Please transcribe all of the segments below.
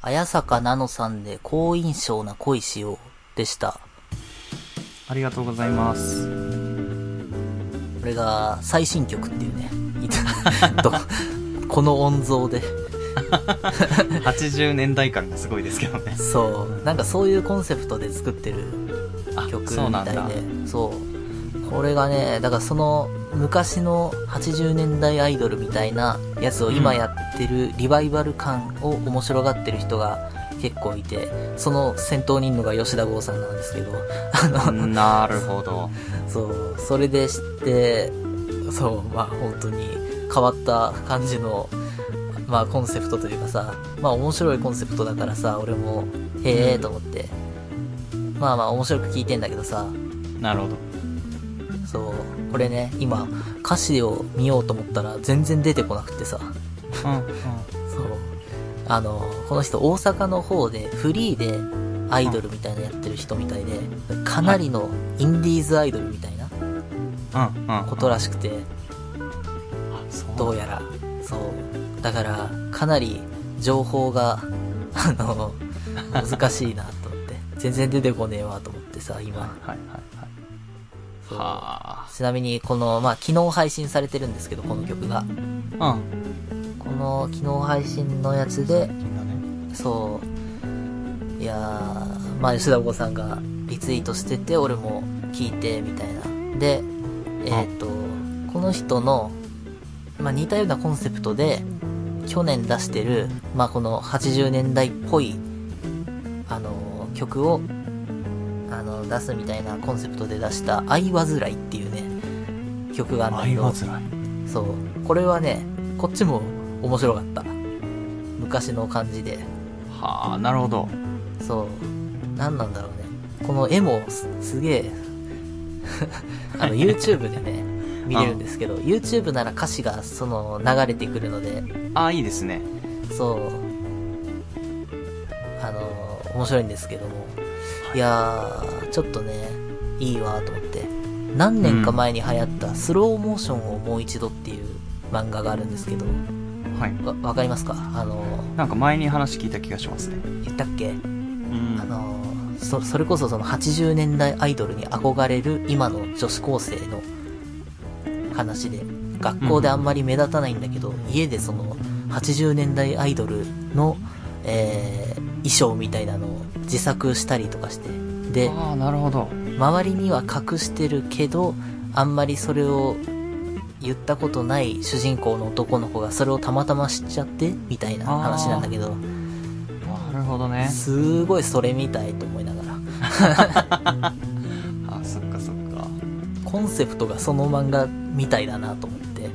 綾坂奈々さんで好印象な恋しようでした。ありがとうございます。これが最新曲っていうね。この音像で。80年代感がすごいですけどね。そう。なんかそういうコンセプトで作ってるあ曲みたいで。そう。これがね、だからその昔の80年代アイドルみたいなやつを今やってるリバイバル感を面白がってる人が結構いて、その先頭にいるのが吉田剛さんなんですけど、あの、なるほど。そう、それで知って、そう、まあ本当に変わった感じの、まあコンセプトというかさ、まあ面白いコンセプトだからさ、俺も、へえーと思って、まあまあ面白く聞いてんだけどさ、なるほど。これね、今、歌詞を見ようと思ったら全然出てこなくてさ、うん、うん。そう、あの、この人大阪の方でフリーでアイドルみたいなのやってる人みたいで、かなりのインディーズアイドルみたいな。ことらしくて。どうやら。そう。だから、かなり情報が、あの、難しいなと思って。全然出てこねえわと思ってさ、今。はい、はい、はい。はちなみに、この、まあ、昨日配信されてるんですけど、この曲が。あ。うん。この、昨日配信のやつで、ね。そう、いやー、まあ、吉田剛さんがリツイートしてて、俺も聞いて、みたいな。で、えっ、と、この人の、まあ、似たようなコンセプトで、去年出してる、まあ、この80年代っぽい、あの、曲を、あの、出すみたいなコンセプトで出した、愛わずらいっていうね、曲があるんだけど。そう。これはね、こっちも面白かった。昔の感じで。はあ、なるほど。そう。何なんだろうね。この絵もすすげえ、あの、YouTube でね、見れるんですけど、YouTube なら歌詞がその流れてくるので、あ、いいですね。そう。あの、面白いんですけども。いやー、ちょっとね、いいわと思って。何年か前に流行ったスローモーションをもう一度っていう漫画があるんですけど、はい。わ、わかりますか？あの、なんか前に話聞いた気がしますね。言ったっけ？うん。あの、そ、それこそその80年代アイドルに憧れる今の女子高生の話で、学校であんまり目立たないんだけど、家でその80年代アイドルの、えー、衣装みたいなのを自作したりとかして、で、ああ、なるほど。周りには隠してるけど、あんまりそれを言ったことない主人公の男の子がそれをたまたま知っちゃって、みたいな話なんだけど、なるほどね。すごいそれみたいと思いながら。あ、そっかそっか。コンセプトがその漫画みたいだなと思って。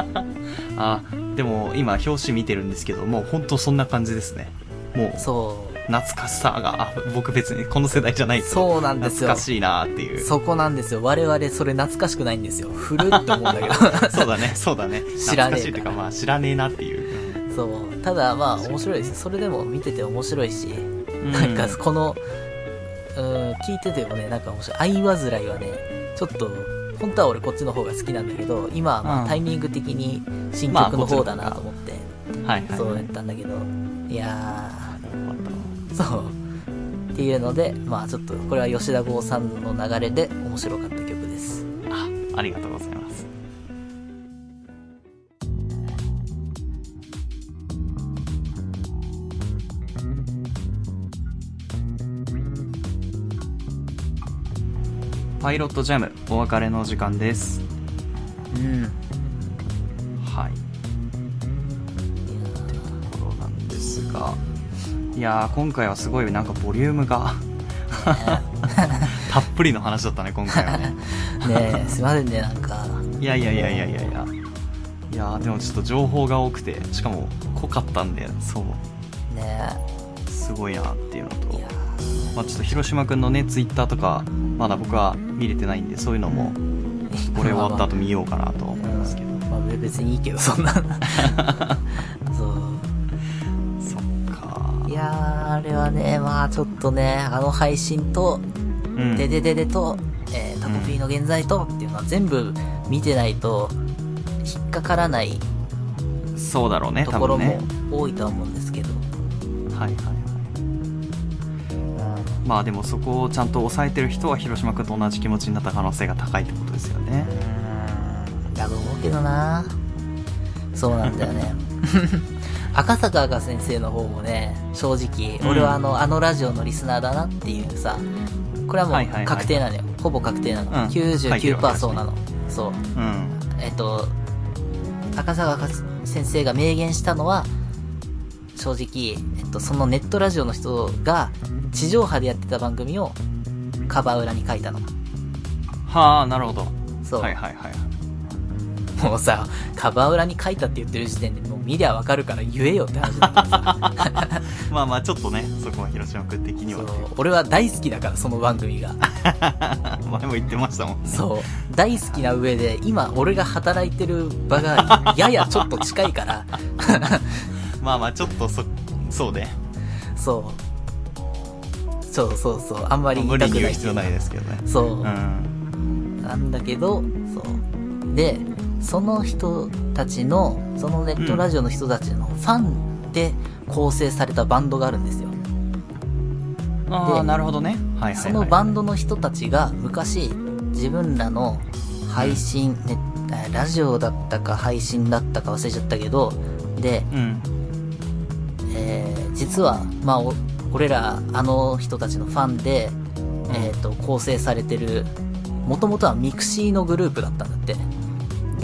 あ、でも今表紙見てるんですけど、もう本当そんな感じですね。もう、そう。懐かしさが、あ、僕別にこの世代じゃないそうなんですよ懐かしいなっていう。そこなんですよ。我々それ懐かしくないんですよ。古って思うんだけど。そうだね、そうだね。知らねえ懐かしいっていうか、まあ知らねえなっていう。そう。ただまあ面白いですよ。それでも見てて面白いし、うんなんかこの、うん、聞いててもね、なんか面白い。愛わずらいはね、ちょっと、本当は俺こっちの方が好きなんだけど、今はまうんあタイミング的に新曲の方だなと思って、はいはい。そうやったんだけど、いやー、そう。っていうので、まあちょっと、これは吉田剛さんの流れで面白かった曲です。あ、ありがとうございます。パイロットジャム、お別れのお時間です。うん。はい。ってところなんですが、いやー、今回はすごいなんかボリュームが たっぷりの話だったね、今回はね。ねえ、すいませんね、なんか。いやいやいやいやいやいや。いやー、でもちょっと情報が多くて、しかも濃かったんで、そう、ねすごいなっていうのえ。とまあちょっと広島くんのね、ツイッターとか、まだ僕は見れてないんで、そういうのも、これ終わった後見ようかなと思いますけど。まあ、別にいいけど、そんな。れはね、まあちょっとね、あの配信と、うん。ででででと、えー、タコピーの現在とっていうのは全部見てないと、引っかからないそうだろうね、ところも多いとは思うんですけど、はいはいはい。まあでもそこをちゃんと抑えてる人は広島君と同じ気持ちになった可能性が高いってことですよね。うん。だと思うけどな。そうなんだよね 赤坂赤先生の方もね正直俺はあの,、あのラジオのリスナーだなっていうさこれはもう確定なのよ、ほぼ確定なの、うん。書いてるわけです99%ねそうなの。そう。うん。えっと赤坂赤先生が明言したのは正直、えっと、そのネットラジオの人が地上波でやってた番組をカバー裏に書いたの。はあなるほど。そう、はいはいはいもうさカバー裏に書いたって言ってる時点でもう見りゃわかるから言えよって話だけどさまあまあちょっとねそこは広島君的にはそう俺は大好きだからその番組が。前も言ってましたもんね。そう大好きな上で今俺が働いてる場がややちょっと近いから。まあまあちょっとそそうね。そう。そうそうそうあんまり無言いたくない理に言う必要ないですけどね。そう、うん。なんだけどそう。でその人たちのそのネットラジオの人たちのファンで構成されたバンドがあるんですよ。でああなるほどね。はいはい、はい、そのバンドの人たちが昔自分らの配信、ラジオだったか配信だったか忘れちゃったけどで、うん。えー実は、まあ、お俺らあの人たちのファンで、えー、と構成されてるもともとはミクシーのグループだったんだって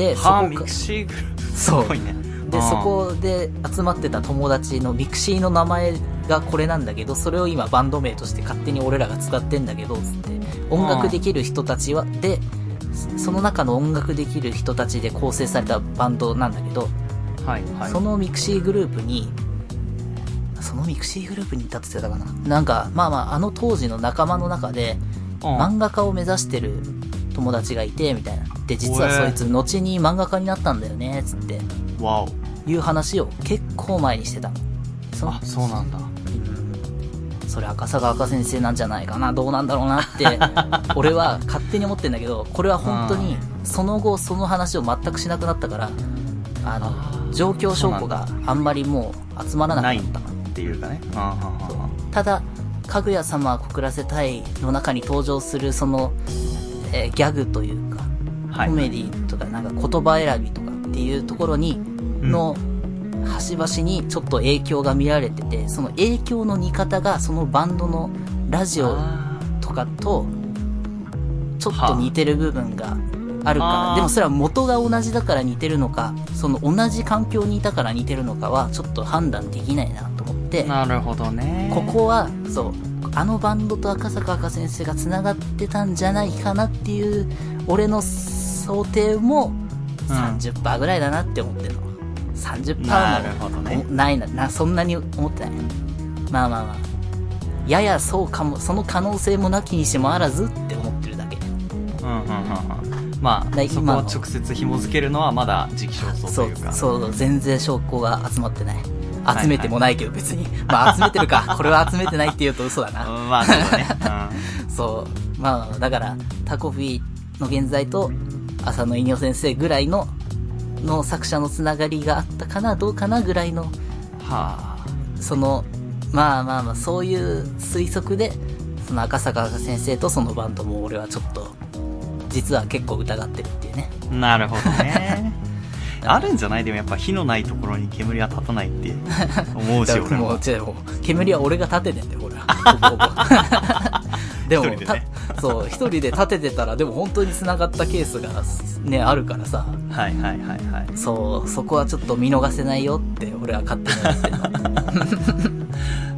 でそこミクシーグループすそう。ごいねでそこで集まってた友達のミクシーの名前がこれなんだけどそれを今バンド名として勝手に俺らが使ってんだけどつって音楽できる人たちはでその中の音楽できる人たちで構成されたバンドなんだけど、はいはい。そのミクシーグループにそのミクシーグループにいたって言ってたかな。なんかまあまああの当時の仲間の中でうん。漫画家を目指してる友達がいてみたいな。で実はそいつ後に漫画家になったんだよねつって。わお。いう話を結構前にしてた。の。そあそうなんだ。うんそれ赤坂赤先生なんじゃないかな、どうなんだろうなって、俺は勝手に思ってんだけど、これは本当に、その後その話を全くしなくなったから、あの、状況証拠があんまりもう集まらなくなった。っていうかね。ただ、かぐや様は告らせたいの中に登場するその、えーギャグというか、ーはい。コメディとかなんか言葉選びとかっていうところに、うん。の端々にちょっと影響が見られてて、その影響の似方がそのバンドのラジオあとかとちょっと似てる部分があるから、でもそれは元が同じだから似てるのか、その同じ環境にいたから似てるのかはちょっと判断できないなと思って。ー、なるほどね。ここは、そう、あのバンドと赤坂赤先生が繋がってたんじゃないかなっていう、俺の想定もうん30%ぐらいだなって思ってるの。30%もなるほどねおないなな、そんなに思ってない。まあまあまあ。ややそうかも、その可能性もなきにしもあらずって思ってるだけ。うんうんうんうんまあそこを直接紐付けるのはまだ時期尚早そうというかそう、全然証拠が集まってない。集めてもないけど別に。まあ集めてるか。これは集めてないって言うと嘘だな。うんまあそうだね、そう。まあ、だから、タコフィーの現在と、浅野稲夫先生ぐらいの、の作者のつながりがあったかな、どうかなぐらいの、うん、はその、まあまあまあ、そういう推測で、その赤坂先生とそのバンドも俺はちょっと、実は結構疑ってるっていうね。あなるほどねあるんじゃないでもやっぱ火のないところに煙は立たないって思うし俺も煙は俺が立ててんだよ、ほら。でも一人でねたそう、一人で立ててたら、でも本当に繋がったケースがね、あるからさ、はいはいはいはいそう、そこはちょっと見逃せないよって俺は勝手に思って。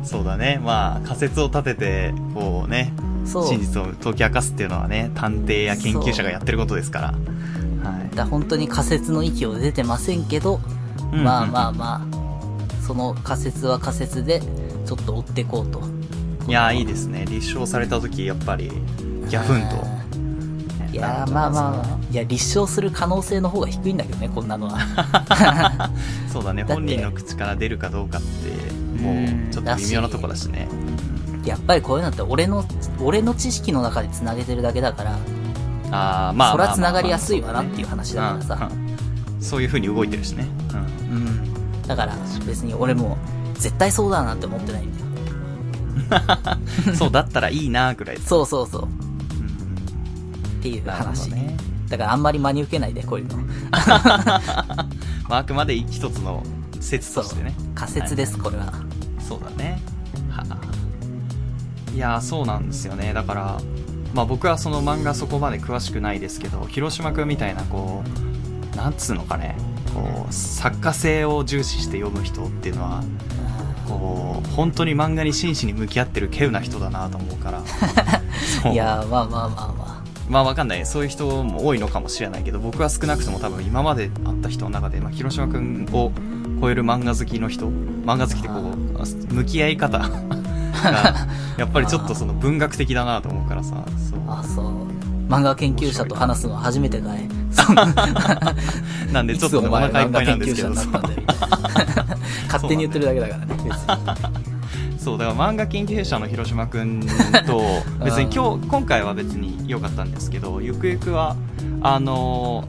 そうだねまあ仮説を立ててこうね。真実を解き明かすっていうのはね探偵や研究者がやってることですからはいだ本当に仮説の域を出てませんけど、うんまあまあまあ、その仮説は仮説で、ちょっと追っていこうと。いやーいいですね。立証された時やっぱりギャフンと。うんいやーまあまあ、いや、立証する可能性の方が低いんだけどね、こんなのは。そうだね。だ本人の口から出るかどうかってもうん。うちょっと微妙なとこだしね。やっぱりこういうのって俺の、俺の知識の中で繋げてるだけだから、ああまあそまあまあら繋がりやすいわなっていう話だからさ。そういう風に動いてるしね、うんうん。だから別に俺も絶対そうだなって思ってないんだよ。そうだったらいいなぐらい。そうそうそう。うんっていうなるほ話。どね。だからあんまり真に受けないで、こういうの。まあ、あくまで一つの説としてね。仮説です、これは。そうだね。はあいやー、そうなんですよね。だから、まあ僕はその漫画そこまで詳しくないですけど、広島くんみたいな、こう、なんつうのかね、こう、作家性を重視して読む人っていうのは、こう、本当に漫画に真摯に向き合ってる稀有な人だなと思うから。いやー、まあまあまあままあわかんない。そういう人も多いのかもしれないけど、僕は少なくとも多分今まで会った人の中で、まあ、広島くんを超える漫画好きの人、漫画好きってこう、向き合い方が、やっぱりちょっとその文学的だなと思うからさ、そう。あ。あ、そう。漫画研究者と話すのは初めてかい。なんでちょっとね、お腹いっぱい なんですけど。勝手に言ってるだけだからね。そう、だから漫画研究者の広島くんと、別に今日、今回は別に良かったんですけど、ゆくゆくは、あの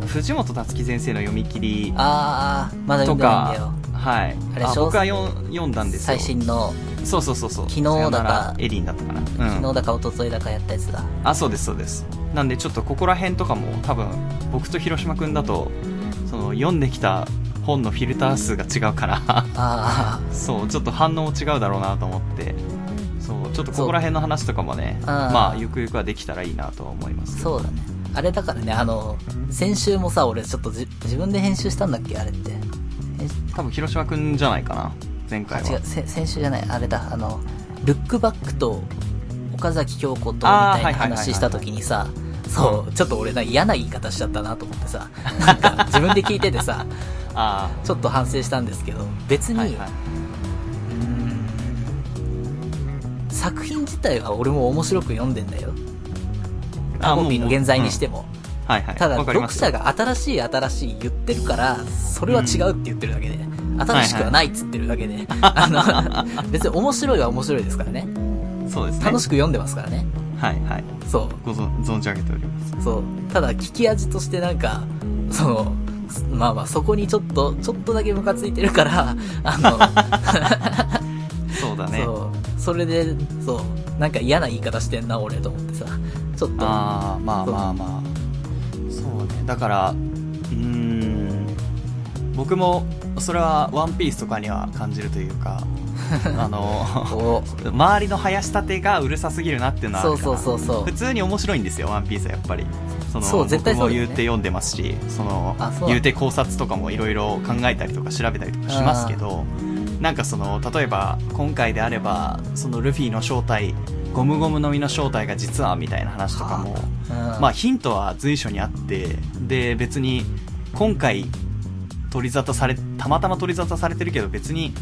ー、藤本達樹先生の読み切りあー、まだ読とんでないんだよか。、はい。あれ小僕は読ん読んだんですよ。最新の、そうそうそうそう。昨日だかエリンだったかな。うん。昨日だか一昨日だかやったやつだ。あ、そうですそうです。なんでちょっとここら辺とかも多分、僕と広島くんだと、その読んできた本のフィルター数が違うから、あそう、ちょっと反応も違うだろうなと思って、そう、ちょっとここら辺の話とかもね、まあ、ゆくゆくはできたらいいなとは思います。そうだね。あれだからね、あの、先週もさ、俺ちょっとじ自分で編集したんだっけあれって。多分広島くんじゃないかな、前あ、回は。違う、せ先週じゃない、あれだ、あの、ルックバックと岡崎京子とみたいな話した時にさ、そう、ちょっと俺な嫌な言い方しちゃったなと思ってさ、なんか自分で聞いててさ、あちょっと反省したんですけど、別あ、に、はいはい。作品自体は俺も面白く読んでんだよ。タコピーの現在にしても。はいはい。ただ、読者が新しい新しい言ってるから、それは違うって言ってるだけで、新しくはないっつってるだけで、あの、別に面白いは面白いですからね。そうですね。楽しく読んでますからね。はいはい。そご存存じ上げております。う。そう。ただ、聞き味としてなんか、その、まあまあ、そこにちょっと、ちょっとだけムカついてるから、あの、そうだね。そう。それで、そう。なんか嫌な言い方してんな、俺と思ってさ。ちょっと、ああ、まあまあまあ。そうね。だから、うーん、僕も、それはワンピースとかには感じるというか、あの、周りの林立てがうるさすぎるなっていうのはそうそうそうそう。普通に面白いんですよ、ワンピースはやっぱり。そのそう絶対そうね。僕も言うて読んでますし、そのあそ言うて考察とかもいろいろ考えたりとか調べたりとかしますけど、なんかその、例えば今回であれば、そのルフィの正体、ゴムゴムの実の正体が実はみたいな話とかも、うん。まあヒントは随所にあって、で別に今回取り沙汰され、たまたま取り沙汰されてるけど別に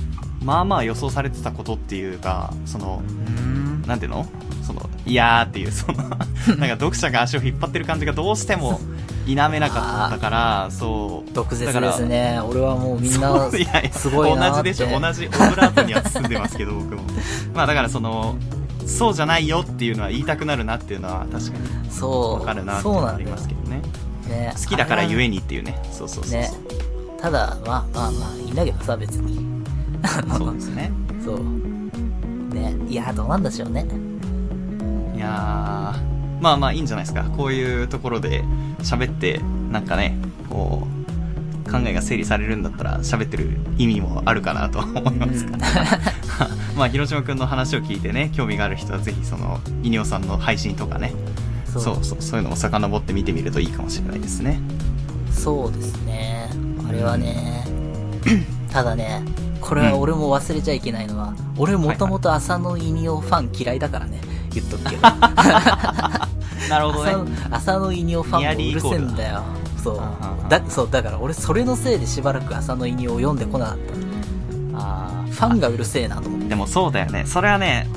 まあまあ予想されてたことっていうか、その、うーん。なんていうの？その、いやーっていう、その、なんか読者が足を引っ張ってる感じがどうしても否めなかったから、そう。毒舌だからですね。俺はもうみんなすごいな。同じでしょ？同じオブラートには包んでますけど、僕も。まあだからその、そうじゃないよっていうのは言いたくなるなっていうのは確かにそう。わかるなってありますけどね。ね好きだからゆええにっていうね。そうそうそうそう。ね。ただ、まあまあまあ、いいんだけどさ、別に。そうですね。そう。ね。いや、どうなんでしょうね。いやー、まあまあいいんじゃないですか。こういうところで喋って、なんかね、こう、考えが整理されるんだったら喋ってる意味もあるかなとは思いますから。まあ、広島くんの話を聞いてね、興味がある人はぜひその、イニオさんの配信とかね、そうそうそう、そういうのも遡って見てみるといいかもしれないですね。そうですね。あれはね、ただね、これは俺も忘れちゃいけないのは、俺もともと浅野イニオファン嫌いだからね、言っとくけど。なるほど浅野ね。浅野イニオファンもうるせえんだよ。そう。だ、そう、だから俺それのせいでしばらく浅野イニオを読んでこなかった。あファンがうるせえなと思って。でもそうだよね。それはね、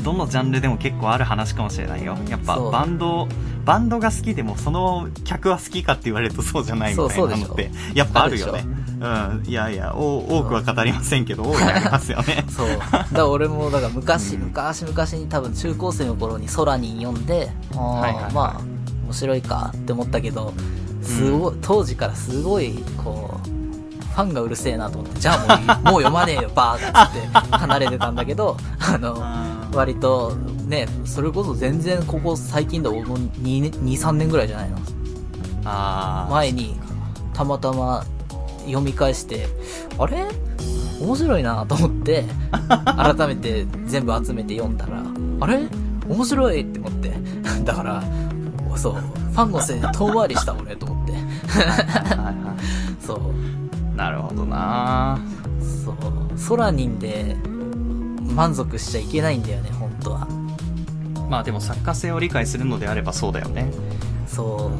どのジャンルでも結構ある話かもしれないよ。やっぱそうバンド、バンドが好きでもその客は好きかって言われるとそうじゃないみたいなそうそうて、やっぱあるよね。うん。いやいや、お多くは語りませんけど、多いありますよね。そう。だから俺も、だから昔、うん昔々に多分中高生の頃に空に読んで、あーはいはいはいまあ、面白いかって思ったけど、すごい、当時からすごい、こう、ファンがうるせえなと思って、じゃあもうもう読まねえよ、バーガーっつって離れてたんだけど、あの、割と、ね、それこそ全然ここ最近だ、もう2、2 3年ぐらいじゃないの？あー前に、たまたま読み返して、あれ？面白いなと思って、改めて全部集めて読んだら、あれ？面白いって思って。だから、そう、ファンのせいで遠回りした俺と思って。そう、いなるほどな。そう、ソラニンで満足しちゃいけないんだよね、本当は。まあでも作家性を理解するのであればそうだよね。そ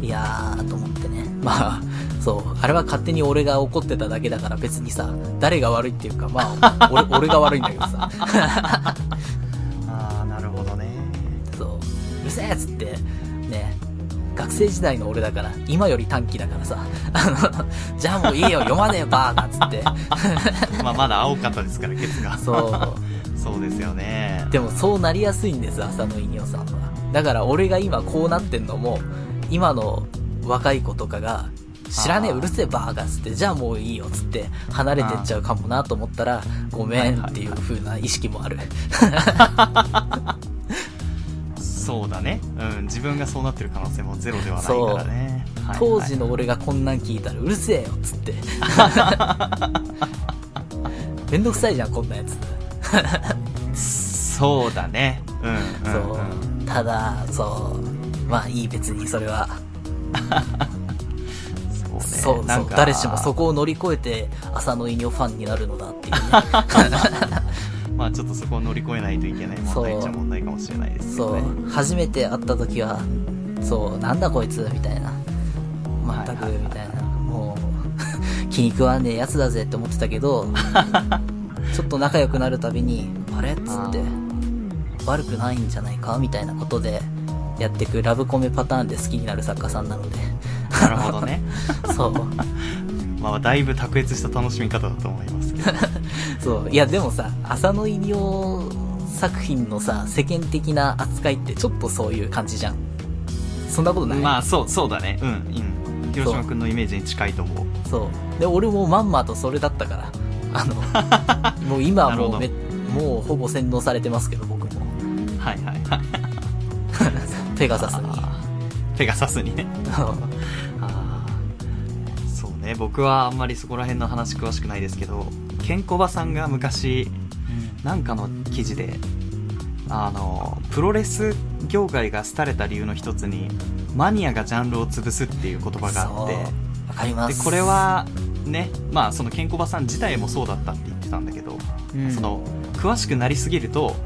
う、いやー、と思ってね。まあ、そう、あれは勝手に俺が怒ってただけだから別にさ、誰が悪いっていうか、まあ、俺、俺が悪いんだけどさ。ああなるほどね。そう、うるせえっつって、ね、学生時代の俺だから、今より短期だからさ、あの、じゃあもういいよ、読まねえよ、バーガーっつって。まあまだ青かったですからケツがそう。そうですよねでもそうなりやすいんです、浅野稲夫さんは。だから俺が今こうなってんのも、今の若い子とかが、知らねえ、うるせえバーガーっつって、じゃあもういいよっつって、離れてっちゃうかもなと思ったら、ごめんっていう風な意識もある。そうだねうん自分がそうなってる可能性もゼロではないからねはいはい当時の俺がこんなん聞いたらうるせえよっつって。めんどくさいじゃん、こんなやつ。そうだねうんうん、そううん、。ただ、そう。まあいい別にそれは。そうねそう誰しもそこを乗り越えて、浅野稲夫ファンになるのだっていうね。まあちょっとそこを乗り越えないといけない問題っちゃ問題かもしれないですけそどねう。初めて会った時は、そう、なんだこいつみたいな。全く、みたいな。もう、気に食わねえやつだぜって思ってたけど、ちょっと仲良くなるたびに、あれ？っつって、悪くないんじゃないか？みたいなことで、やってくラブコメパターンで好きになる作家さんなので。なるほどね そう。まあだいぶ卓越した楽しみ方だと思いますけどそう。いや、でもさ、浅野稲夫作品のさ、世間的な扱いってちょっとそういう感じじゃん。そんなことない？まあそうそうだねうんうん広島君のイメージに近いと思うそう。で、俺もまんまとそれだったから。あの、もう今はもうめ、もうほぼ洗脳されてますけど、僕も。はいはいはい ペガサスに。ペガサスにね そうね僕はあんまりそこら辺の話詳しくないですけどケンコバさんが昔なんかの記事であのプロレス業界が廃れた理由の一つにマニアがジャンルを潰すっていう言葉があってそうわかります。でこれ、はねまあそのケンコバさん自体もそうだったって言ってたんだけど、うん、その詳しくなりすぎると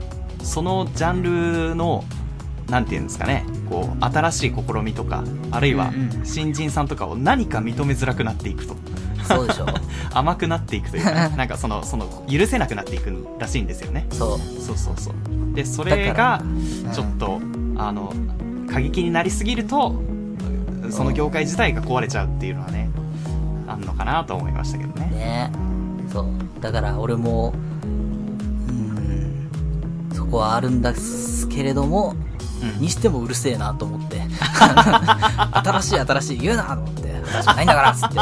そのジャンルのなんていうんですかねこう新しい試みとかあるいは新人さんとかを何か認めづらくなっていくとそうでしょ。甘くなっていくというかなんかその その許せなくなっていくらしいんですよねそう。そうそうそうでそれがうんちょっと、あの過激になりすぎるとその業界自体が壊れちゃうっていうのはねあんのかなと思いましたけどねね。そう。だから俺も、うん、そこはあるんですけれども、うんにしてもうるせえなと思って。新しい新しい言うなと思って。ゃないんだからっつって。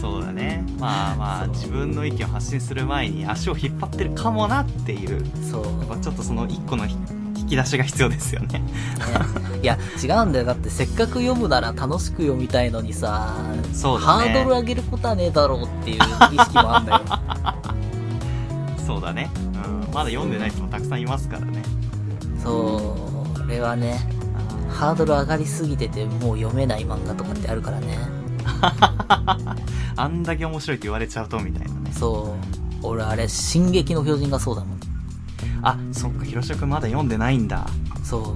そうだねまあまあ自分の意見を発信する前に足を引っ張ってるかもなっていうそう。ちょっとその一個のひ引き出しが必要ですよねね、いや、違うんだよ。だってせっかく読むなら楽しく読みたいのにさ、そうだねハードル上げることはねえだろうっていう意識もあんだよ。そうだね、うん、まだ読んでない人もたくさんいますからねそう、これはね、ハードル上がりすぎててもう読めない漫画とかってあるからね。あんだけ面白いって言われちゃうとみたいなねそう。俺あれ、進撃の巨人がそうだもん。あそっか広島君まだ読んでないんだそ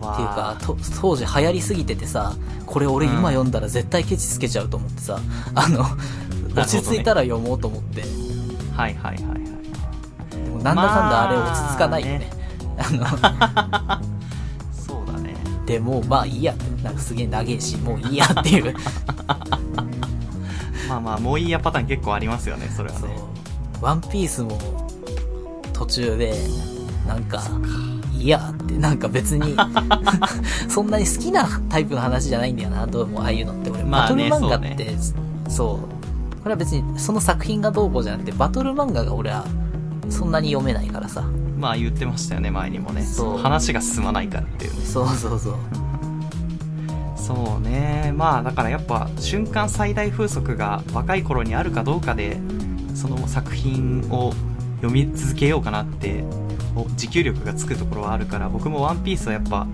う。わっていうか、と当時流行りすぎててさ、これ俺今読んだら絶対ケチつけちゃうと思ってさ、あの、落ち着いたら読もうと思って、はいはいはいはいでもなんだかんだあれ落ち着かないよね。あの、そうだねでもうまあいいやなんかすげえ長えし、もういいやっていう。まあまあもういいやパターン結構ありますよねそれはね。ワンピースも途中で、なんか、いいやって、なんか別に、そんなに好きなタイプの話じゃないんだよな、どうもああいうのって。俺、バトルまあね漫画って、そうそう。これは別にその作品がどうこうじゃなくて、バトル漫画が俺はそんなに読めないからさ。まあ言ってましたよね、前にもね。そう話が進まないからっていうね。そうそうそう。そうね。まあだからやっぱ瞬間最大風速が若い頃にあるかどうかで、その作品を読み続けようかなって、お持久力がつくところはあるから、僕もワンピースはやっぱ、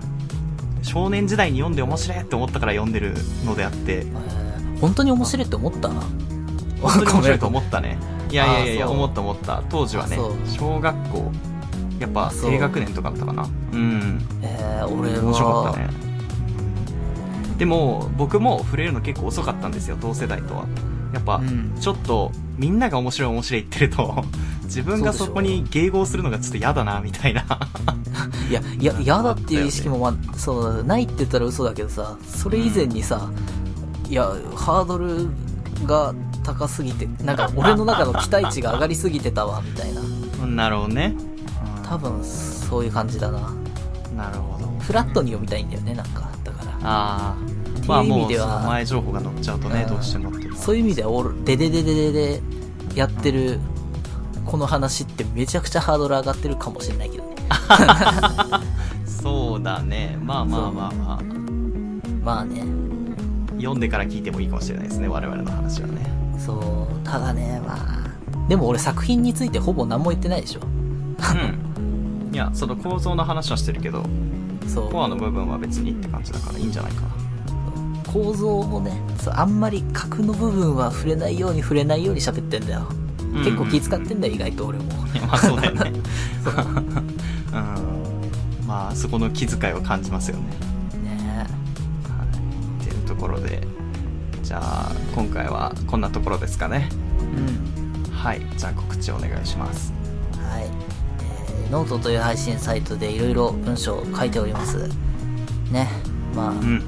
少年時代に読んで面白いって思ったから読んでるのであって、えー本当に面白いって思った？本当に面白いと思ったね。いやいやいや思った思った。当時はね小学校、やっぱ低学年とかだったかな。うん。えー、俺は。面白かったね。でも、僕も触れるの結構遅かったんですよ、同世代とは。やっぱ、うんちょっと、みんなが面白い面白い言ってると、自分がそこに迎合するのがちょっと嫌だな、みたいな。いや、いや、嫌だっていう意識も、まあ、そう、ないって言ったら嘘だけどさ、それ以前にさ、いや、ハードルが高すぎて、なんか俺の中の期待値が上がりすぎてたわ、みたいな。なるほどね。多分、そういう感じだな。うんなるほど。フラットに読みたいんだよね、なんか。だから。ああ。まあもう、前情報が載っちゃうとね、うんどうしてもそういう意味では、俺、デデデデデでやってる、この話ってめちゃくちゃハードル上がってるかもしれないけどね。そうだね。まあまあまあまあ。まあね。読んでから聞いてもいいかもしれないですね、我々の話はね。そう、ただね、まあ。でも俺作品についてほぼ何も言ってないでしょ。うん。いや、その構造の話はしてるけど、そう。コアの部分は別にって感じだからいいんじゃないかな。構造もね、そう、あんまり核の部分は触れないように触れないように喋ってんだよ。結構気使ってんだよ、意外と俺も。まあそうだよね。うん。まあ、そこの気遣いを感じますよね。ねはい。っていうところで、じゃあ、今回はこんなところですかね。うん。はい。じゃあ告知お願いします。はい。えーノートという配信サイトでいろいろ文章を書いております。ね。まあ、うん。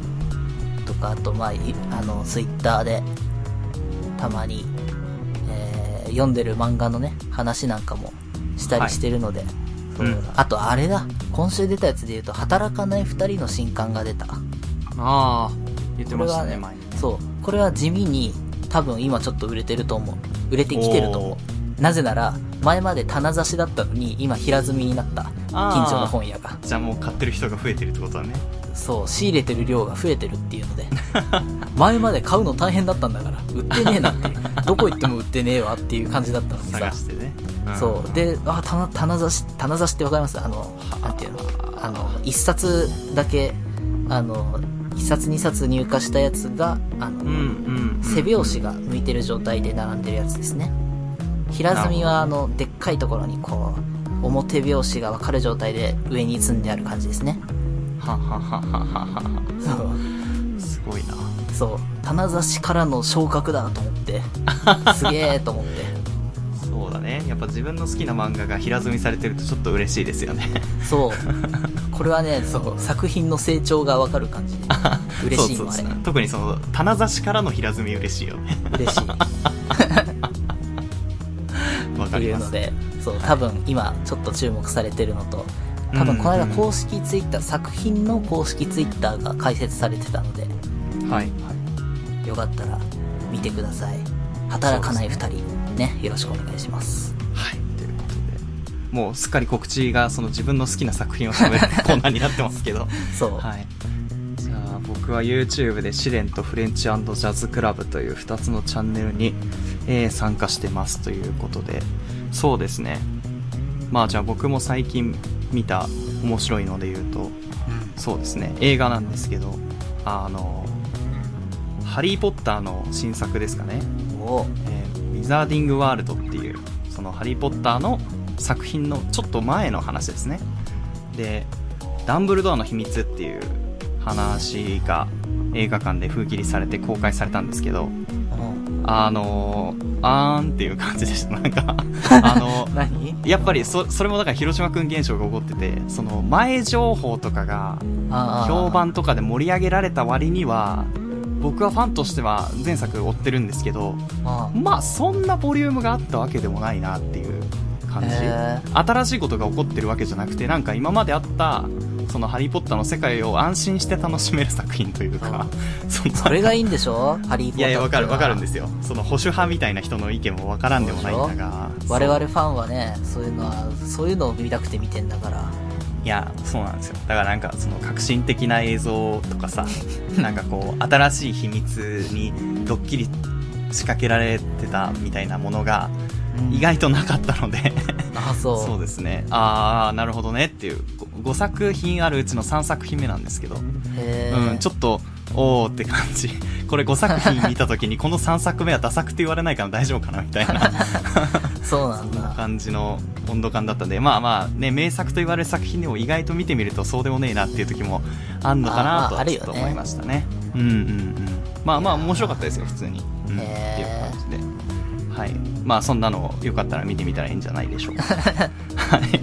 とか、あと、まあ、いあの、ツイッターで、たまに、えー読んでる漫画のね、話なんかもしたりしてるので、そううんあと、あれだ。今週出たやつで言うと、働かない二人の新刊が出た。ああ、言ってましたね、これは前にね。そう。これは地味に、多分今ちょっと売れてると思う。売れてきてると思う。なぜなら、前まで棚差しだったのに、今平積みになった。近所の本屋が。じゃあもう買ってる人が増えてるってことだね。そう、仕入れてる量が増えてるっていうので。前まで買うの大変だったんだから、売ってねえなって。どこ行っても売ってねえわっていう感じだったのにさ探。してね。んそう。で、あ、棚、棚差し、棚差しってわかります？あの、なんていうの？あの、一冊だけ、あの、一冊二冊入荷したやつが、あの、うん、うん。背拍子が向いてる状態で並んでるやつですね。平積みはあの、でっかいところにこう、表拍子がわかる状態で上に積んである感じですね。はははははは。そう。すごいな。そう。棚差しからの昇格だと思って。すげえと思って。そうだね。やっぱ自分の好きな漫画が平積みされてるとちょっと嬉しいですよね。そう。これはね、そう、作品の成長がわかる感じで。嬉しいのあれ そうそうそう。特にその、棚差しからの平積み嬉しいよね。嬉しい。いうので、そう、多分今ちょっと注目されてるのと、多分この間公式ツイッター、作品の公式ツイッターが開設されてたので、はい。よかったら見てください。働かない二人、ね、よろしくお願いします。はい。ということで。もうすっかり告知がその自分の好きな作品を喋る コーナーになってますけど。そう。はい。じゃあ僕は YouTube で試練とフレンチジャズクラブという2つのチャンネルに、えー参加してますということで、そうですね。まあじゃあ僕も最近見た面白いので言うと、そうですね、映画なんですけど、あの、ハリー・ポッターの新作ですかね。おえーウィザーディング・ワールドっていう、そのハリー・ポッターの作品のちょっと前の話ですね。で、ダンブルドアの秘密っていう話が映画館で封切りされて公開されたんですけど、うんあのー、あーんっていう感じでした。なんか、あの何？やっぱりそ、それもだから広島くん現象が起こってて、その前情報とかが評判とかで盛り上げられた割には、僕はファンとしては前作追ってるんですけど、あまあそんなボリュームがあったわけでもないなっていう感じ。へ新しいことが起こってるわけじゃなくて、なんか今まであった、そのハリーポッターの世界を安心して楽しめる作品というか、そのそれがいいんでしょ？ハリー・ポッターいやいや、わかる、わかるんですよ。よ。その保守派みたいな人の意見もわからんでもないんだが。我々ファンはね、そういうのは、そういうのを見たくて見てんだから。いや、そうなんですよ。だからなんか、その革新的な映像とかさ、なんかこう、新しい秘密にドッキリ仕掛けられてたみたいなものが、意外となかったので、あ、そう。そうですね。あー、なるほどねっていう、5作品あるうちの3作品目なんですけど、うん、ちょっと、おーって感じ。これ5作品見た時に、この3作目はダ作って言われないから大丈夫かなみたいな。そうなんだ。感じの温度感だったんで、まあまあね、名作と言われる作品でも意外と見てみるとそうでもねえなっていう時もあんのかなとちょっと思いましたね。うんうんうん。まあまあ面白かったですよ、普通に。うん、っていう感じで。はい。まあそんなのよかったら見てみたらいいんじゃないでしょうか。はい。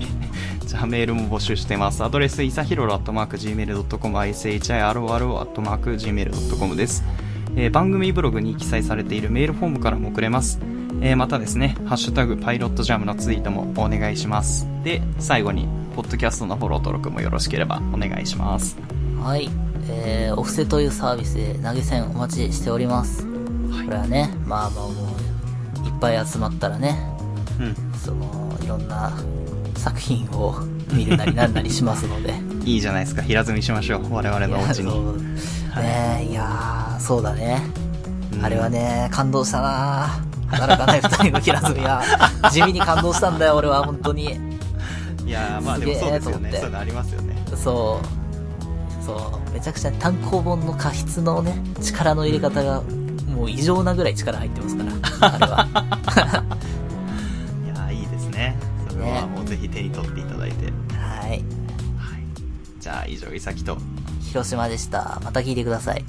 じゃあメールも募集してます。アドレス、いさひろろ .gmail.com、ishiroro .gmail.com です。えー番組ブログに記載されているメールフォームからも送れます。えーまたですね、ハッシュタグパイロットジャムのツイートもお願いします。で、最後に、ポッドキャストのフォロー登録もよろしければお願いします。はい。えー、お布施というサービスで投げ銭お待ちしております。これはね、まあまあもう、ぱい集まったらね、うん。その、いろんな作品を見るなりなんなりしますので。いいじゃないですか。平積みしましょう。我々のお家に。いやそうねいやー、そうだね。うんあれはね、感動したな働かない二人の平積みは、地味に感動したんだよ、俺は、本当に。いやーまあでもそうですよね。そういうのありますよね。そう。そう。めちゃくちゃ単行本の過失のね、力の入れ方が、もう異常なぐらい力入ってますから、あれは。いやーいいですね。それはねもうぜひ手に取っていただいて。はい。はい。じゃあ以上、いさきと。広島でした。また聞いてください。